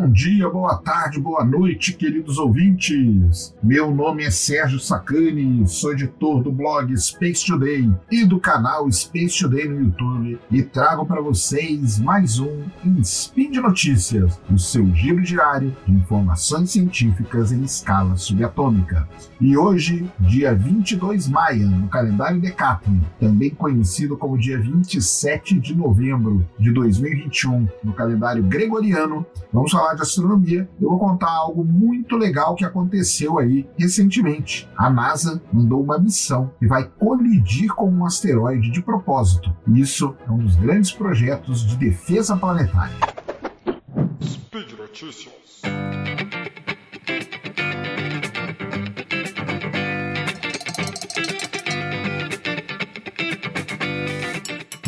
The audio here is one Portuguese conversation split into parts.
bom dia, boa tarde, boa noite, queridos ouvintes. Meu nome é Sérgio Sacani, sou editor do blog Space Today e do canal Space Today no YouTube e trago para vocês mais um Spin de Notícias, o seu giro diário de informações científicas em escala subatômica. E hoje, dia 22 maio, no calendário Decathlon, também conhecido como dia 27 de novembro de 2021, no calendário gregoriano, Vamos falar de astronomia. Eu vou contar algo muito legal que aconteceu aí recentemente. A NASA mandou uma missão que vai colidir com um asteroide de propósito. Isso é um dos grandes projetos de defesa planetária. Speed Notícias.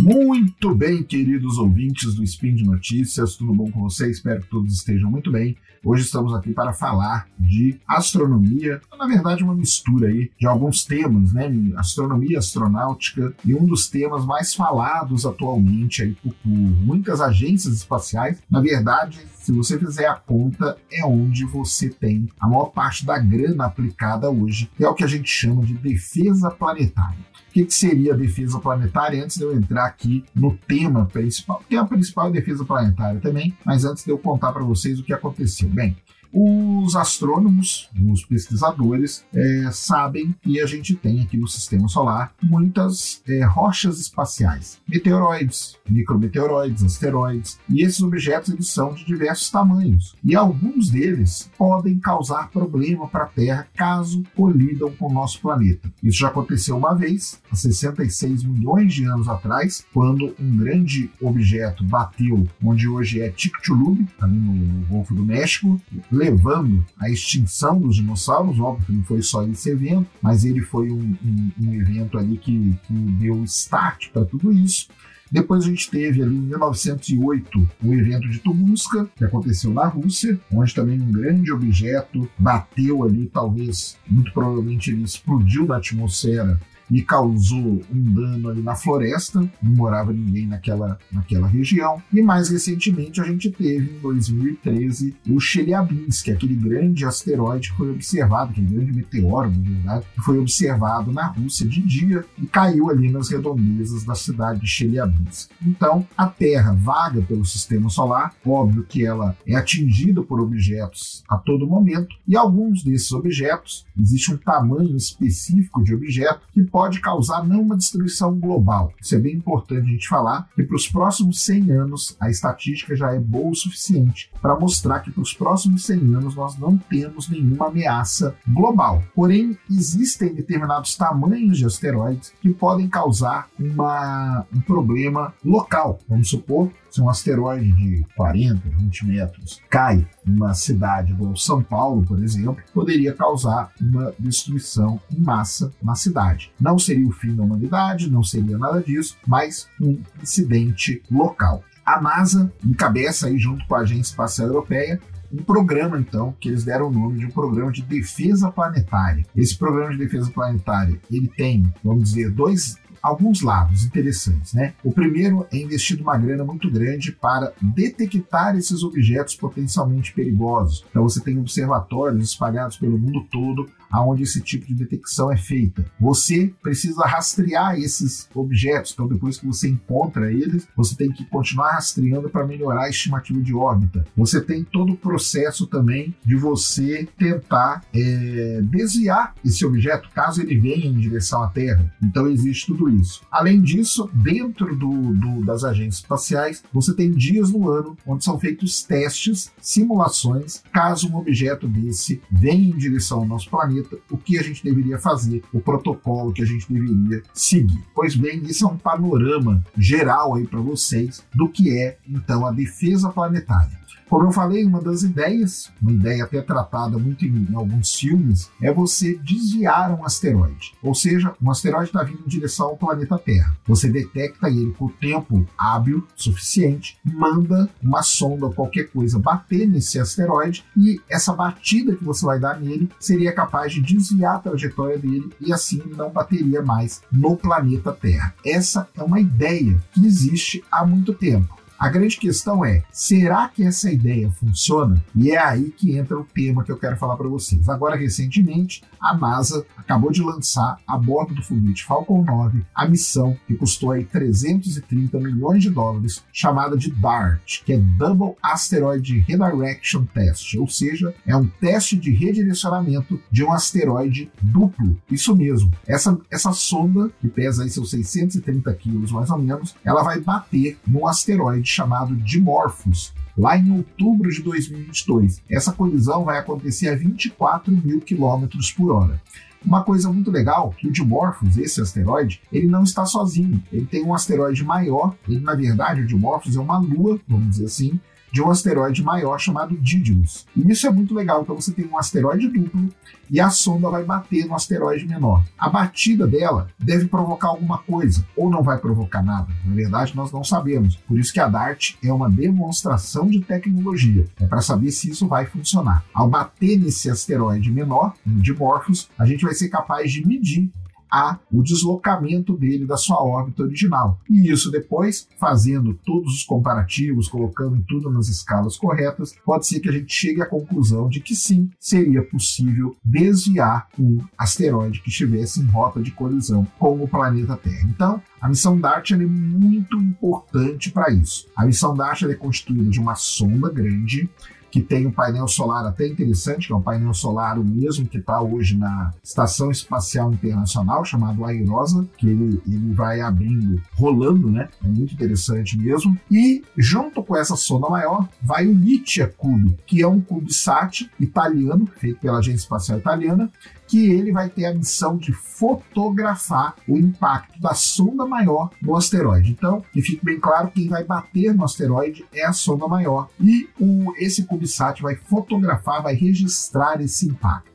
Muito bem, queridos ouvintes do Spin de Notícias, tudo bom com vocês? Espero que todos estejam muito bem. Hoje estamos aqui para falar de astronomia, na verdade uma mistura aí de alguns temas, né? Astronomia, astronáutica e um dos temas mais falados atualmente aí por, por muitas agências espaciais. Na verdade, se você fizer a conta, é onde você tem a maior parte da grana aplicada hoje, que é o que a gente chama de defesa planetária. O que, seria a defesa planetária? Antes de eu entrar aqui no tema principal, o tema principal é defesa planetária também, mas antes de eu contar para vocês o que aconteceu. Bem, os astrônomos, os pesquisadores, é, sabem que a gente tem aqui no sistema solar muitas é, rochas espaciais, meteoroides, micrometeoroides, asteroides, e esses objetos eles são de diversos tamanhos. E alguns deles podem causar problema para a Terra caso colidam com o nosso planeta. Isso já aconteceu uma vez, há 66 milhões de anos atrás, quando um grande objeto bateu onde hoje é Chicxulub, ali no Golfo do México, levando à extinção dos dinossauros. Óbvio que não foi só esse evento, mas ele foi um, um, um evento ali que, que deu start para tudo isso. Depois a gente teve ali em 1908 o evento de Tunguska, que aconteceu na Rússia, onde também um grande objeto bateu ali, talvez, muito provavelmente ele explodiu na atmosfera e causou um dano ali na floresta, não morava ninguém naquela, naquela região. E mais recentemente a gente teve em 2013 o Chelyabinsk, aquele grande asteroide que foi observado, aquele grande meteoro, na verdade, que foi observado na Rússia de dia e caiu ali nas redondezas da cidade de Chelyabinsk. Então, a Terra vaga pelo sistema solar, óbvio que ela é atingida por objetos a todo momento, e alguns desses objetos, existe um tamanho específico de objeto que pode pode causar não uma destruição global. Isso é bem importante a gente falar, que para os próximos 100 anos a estatística já é boa o suficiente para mostrar que para os próximos 100 anos nós não temos nenhuma ameaça global. Porém, existem determinados tamanhos de asteroides que podem causar uma, um problema local. Vamos supor se um asteroide de 40, 20 metros cai numa cidade como São Paulo, por exemplo, poderia causar uma destruição em massa na cidade. Não seria o fim da humanidade, não seria nada disso, mas um incidente local. A NASA encabeça aí junto com a Agência Espacial Europeia um programa, então, que eles deram o nome de um programa de defesa planetária. Esse programa de defesa planetária, ele tem, vamos dizer, dois alguns lados interessantes, né? O primeiro é investido uma grana muito grande para detectar esses objetos potencialmente perigosos. Então você tem observatórios espalhados pelo mundo todo aonde esse tipo de detecção é feita. Você precisa rastrear esses objetos, então depois que você encontra eles, você tem que continuar rastreando para melhorar a estimativa de órbita. Você tem todo o processo também de você tentar é, desviar esse objeto caso ele venha em direção à Terra. Então existe tudo isso. Além disso, dentro do, do, das agências espaciais, você tem dias no ano onde são feitos testes, simulações, caso um objeto desse venha em direção ao nosso planeta planeta, o que a gente deveria fazer, o protocolo que a gente deveria seguir. Pois bem, isso é um panorama geral aí para vocês do que é então a defesa planetária. Como eu falei, uma das ideias, uma ideia até tratada muito em, em alguns filmes, é você desviar um asteroide. Ou seja, um asteroide está vindo em direção ao planeta Terra. Você detecta ele com tempo hábil suficiente, manda uma sonda ou qualquer coisa bater nesse asteroide e essa batida que você vai dar nele seria capaz de desviar a trajetória dele e assim não bateria mais no planeta Terra. Essa é uma ideia que existe há muito tempo. A grande questão é: será que essa ideia funciona? E é aí que entra o tema que eu quero falar para vocês. Agora, recentemente, a NASA acabou de lançar a bordo do foguete Falcon 9 a missão que custou aí 330 milhões de dólares, chamada de DART, que é Double Asteroid Redirection Test, ou seja, é um teste de redirecionamento de um asteroide duplo. Isso mesmo. Essa, essa sonda, que pesa aí seus 630 quilos mais ou menos, ela vai bater num asteroide chamado Dimorphos, lá em outubro de 2022. Essa colisão vai acontecer a 24 mil quilômetros por hora. Uma coisa muito legal que o Dimorphos, esse asteroide, ele não está sozinho. Ele tem um asteroide maior. Ele, na verdade, o Dimorphos é uma lua, vamos dizer assim, de um asteroide maior chamado Didymos. E isso é muito legal. Então você tem um asteroide duplo e a sonda vai bater no asteroide menor. A batida dela deve provocar alguma coisa ou não vai provocar nada. Na verdade, nós não sabemos. Por isso que a DART é uma demonstração de tecnologia. É para saber se isso vai funcionar. Ao bater nesse asteroide menor, no Dimorphos, a gente vai ser capaz de medir a o deslocamento dele da sua órbita original. E isso depois, fazendo todos os comparativos, colocando tudo nas escalas corretas, pode ser que a gente chegue à conclusão de que sim, seria possível desviar um asteroide que estivesse em rota de colisão com o planeta Terra. Então, a missão DART é muito importante para isso. A missão DART é constituída de uma sonda grande que tem um painel solar até interessante, que é um painel solar o mesmo que está hoje na Estação Espacial Internacional, chamado Airosa, que ele, ele vai abrindo, rolando, né? É muito interessante mesmo. E junto com essa sonda maior, vai o Litia Cube, que é um CubeSat italiano, feito pela Agência Espacial Italiana, que ele vai ter a missão de fotografar o impacto da sonda maior no asteroide. Então, que fique bem claro, quem vai bater no asteroide é a sonda maior. E o, esse CubeSat vai fotografar, vai registrar esse impacto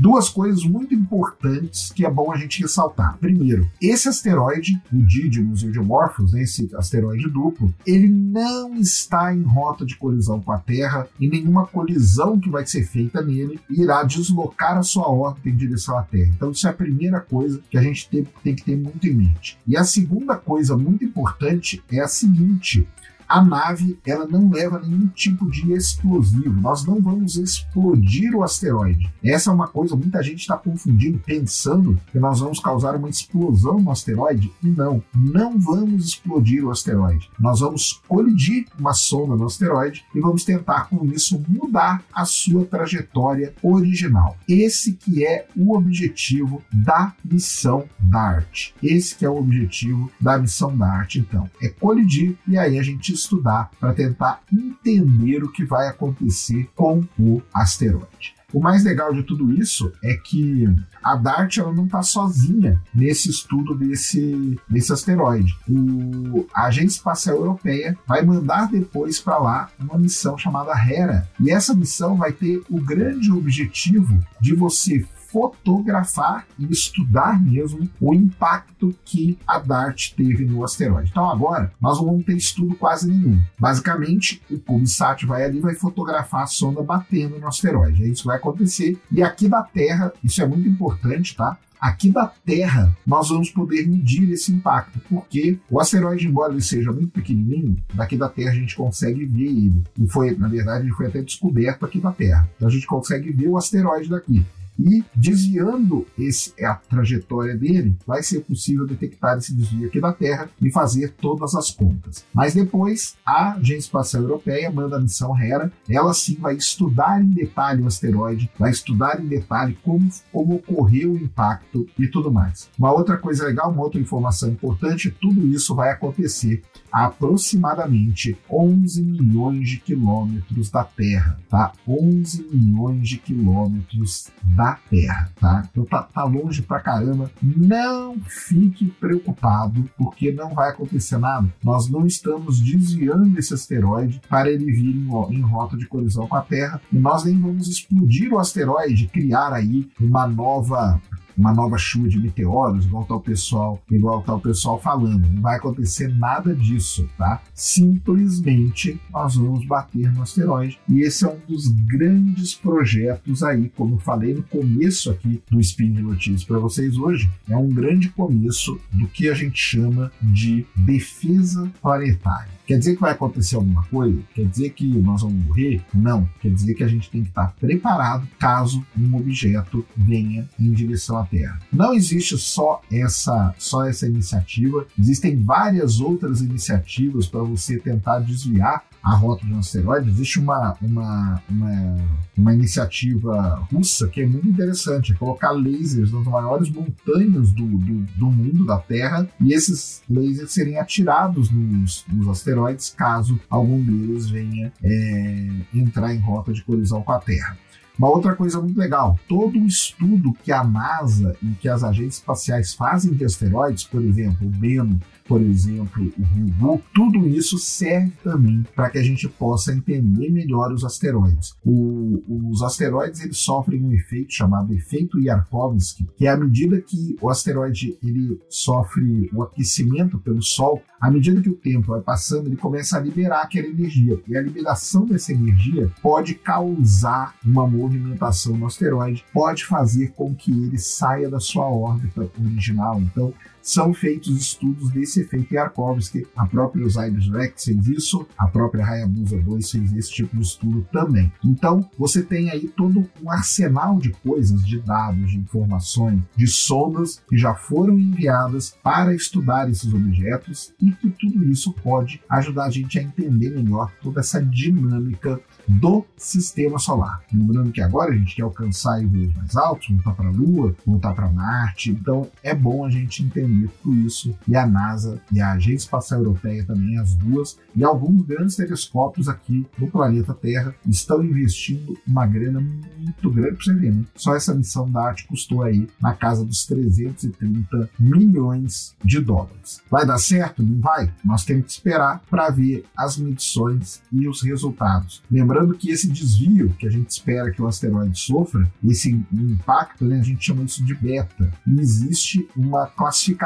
duas coisas muito importantes que é bom a gente ressaltar. Primeiro, esse asteroide, o Didymos o Dimorphos, né, esse asteroide duplo, ele não está em rota de colisão com a Terra e nenhuma colisão que vai ser feita nele irá deslocar a sua órbita em direção à Terra. Então, isso é a primeira coisa que a gente tem, tem que ter muito em mente. E a segunda coisa muito importante é a seguinte: a nave ela não leva nenhum tipo de explosivo. Nós não vamos explodir o asteroide. Essa é uma coisa muita gente está confundindo, pensando que nós vamos causar uma explosão no asteroide. E não, não vamos explodir o asteroide. Nós vamos colidir uma sonda no asteroide e vamos tentar com isso mudar a sua trajetória original. Esse que é o objetivo da missão DART. Esse que é o objetivo da missão DART, então. É colidir e aí a gente estudar para tentar entender o que vai acontecer com o asteroide. O mais legal de tudo isso é que a DART ela não está sozinha nesse estudo desse, desse asteroide. O, a Agência Espacial Europeia vai mandar depois para lá uma missão chamada Hera. E essa missão vai ter o grande objetivo de você fotografar e estudar mesmo o impacto que a DART teve no asteroide. Então agora nós não vamos ter estudo quase nenhum. Basicamente, o CubeSat vai ali e vai fotografar a sonda batendo no asteroide. É isso que vai acontecer. E aqui da Terra, isso é muito importante, tá? Aqui da Terra, nós vamos poder medir esse impacto, porque o asteroide, embora ele seja muito pequenininho, daqui da Terra a gente consegue ver ele. E foi, na verdade, ele foi até descoberto aqui da Terra. Então a gente consegue ver o asteroide daqui. E desviando esse, a trajetória dele, vai ser possível detectar esse desvio aqui da Terra e fazer todas as contas. Mas depois, a Agência Espacial Europeia manda a missão Hera, ela sim vai estudar em detalhe o asteroide, vai estudar em detalhe como, como ocorreu o impacto e tudo mais. Uma outra coisa legal, uma outra informação importante, tudo isso vai acontecer a aproximadamente 11 milhões de quilômetros da Terra, tá? 11 milhões de quilômetros da Terra, tá? Então tá, tá longe pra caramba. Não fique preocupado, porque não vai acontecer nada. Nós não estamos desviando esse asteroide para ele vir em, em rota de colisão com a Terra, e nós nem vamos explodir o asteroide, criar aí uma nova uma nova chuva de meteoros, igual o pessoal, igual o pessoal falando. Não vai acontecer nada disso, tá? Simplesmente nós vamos bater no asteroide. E esse é um dos grandes projetos aí, como eu falei no começo aqui do Spin de Notícias para vocês hoje, é um grande começo do que a gente chama de defesa planetária. Quer dizer que vai acontecer alguma coisa? Quer dizer que nós vamos morrer? Não. Quer dizer que a gente tem que estar preparado caso um objeto venha em direção à Terra. Não existe só essa, só essa iniciativa, existem várias outras iniciativas para você tentar desviar a rota de um asteroide, existe uma, uma, uma, uma, iniciativa russa que é muito interessante, é colocar lasers nas maiores montanhas do, do, do mundo, da Terra, e esses lasers serem atirados nos, nos asteroides caso algum deles venha é, entrar em rota de colisão com a Terra. Uma outra coisa muito legal, todo o estudo que a NASA e que as agências espaciais fazem de asteroides, por exemplo, o BENO, por exemplo, o Ryugu, tudo isso serve também para que a gente possa entender melhor os asteroides. O, os asteroides eles sofrem um efeito chamado efeito Yarkovsky, que é à medida que o asteroide ele sofre o aquecimento pelo Sol, à medida que o tempo vai passando, ele começa a liberar aquela energia. E a liberação dessa energia pode causar uma movimentação no asteroide, pode fazer com que ele saia da sua órbita original. Então, são feitos estudos desse efeito Yarkovsky. A própria Osiris-Rex fez isso, a própria Hayabusa 2 fez esse tipo de estudo também. Então, você tem aí todo um arsenal de coisas, de dados, de informações, de sondas que já foram enviadas para estudar esses objetos e que tudo isso pode ajudar a gente a entender melhor toda essa dinâmica do sistema solar. Lembrando que agora a gente quer alcançar voos mais altos, voltar para a Lua, voltar para Marte, então é bom a gente entender tudo isso. E a NASA e a Agência Espacial Europeia também, as duas, e alguns grandes telescópios aqui no planeta Terra estão investindo uma grana muito grande para você ver, né? Só essa missão da arte custou aí na casa dos 330 milhões de dólares. Vai dar certo? Não vai? Nós temos que esperar para ver as medições e os resultados. Lembrando Lembrando que esse desvio que a gente espera que o asteroide sofra, esse impacto, né, a gente chama isso de beta. E existe uma classificação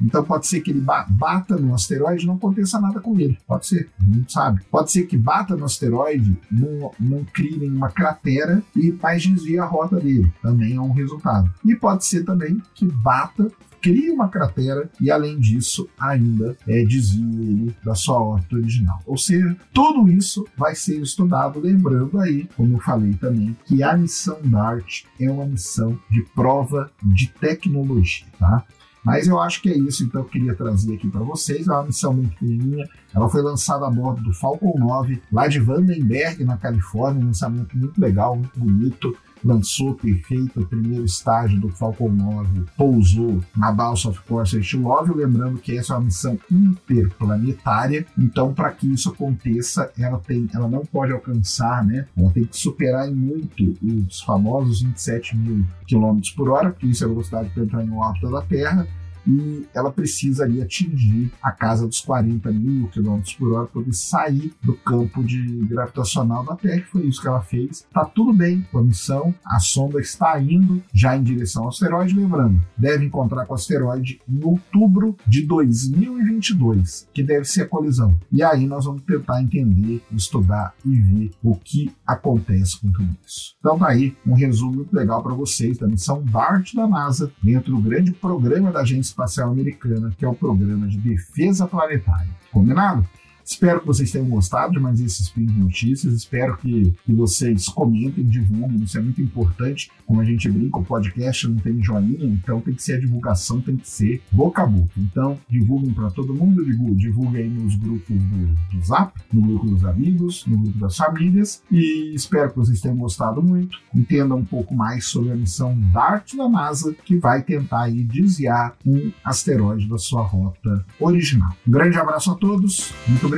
então pode ser que ele bata no asteroide e não aconteça nada com ele. Pode ser, não sabe. Pode ser que bata no asteroide, não, não crie nenhuma cratera e mais desvie a rota dele. Também é um resultado. E pode ser também que bata cria uma cratera e, além disso, ainda é, desvia ele da sua órbita original. Ou seja, tudo isso vai ser estudado, lembrando aí, como eu falei também, que a missão DART é uma missão de prova de tecnologia, tá? Mas eu acho que é isso, então eu queria trazer aqui para vocês. É uma missão muito pequenininha. Ela foi lançada a bordo do Falcon 9, lá de Vandenberg, na Califórnia. Um lançamento muito legal, muito bonito lançou perfeito o primeiro estágio do Falcon 9, pousou na Balsa of Course Love, lembrando que essa é uma missão interplanetária, então para que isso aconteça, ela tem, ela não pode alcançar, né? Ela tem que superar em muito os famosos 27 mil quilômetros por hora, porque isso é a velocidade para entrar em órbita da Terra e ela precisaria atingir a casa dos 40 mil quilômetros por hora para sair do campo de gravitacional da Terra, que foi isso que ela fez. Tá tudo bem com a missão, a sonda está indo já em direção ao asteroide, lembrando, deve encontrar com o asteroide em outubro de 2022, que deve ser a colisão. E aí nós vamos tentar entender, estudar e ver o que acontece com tudo isso. Então tá aí um resumo muito legal para vocês da missão DART da NASA, dentro do grande programa da Agência Espacial Americana, que é o Programa de Defesa Planetária. Combinado? Espero que vocês tenham gostado de mais esse Spin de Notícias. Espero que, que vocês comentem, divulguem. Isso é muito importante. Como a gente brinca, o podcast não tem joinha, então tem que ser a divulgação, tem que ser boca a boca. Então, divulguem para todo mundo, divulguem aí nos grupos do, do Zap, no grupo dos amigos, no grupo das famílias. E espero que vocês tenham gostado muito. Entendam um pouco mais sobre a missão DART da NASA, que vai tentar aí desviar um asteroide da sua rota original. Um grande abraço a todos. Muito obrigado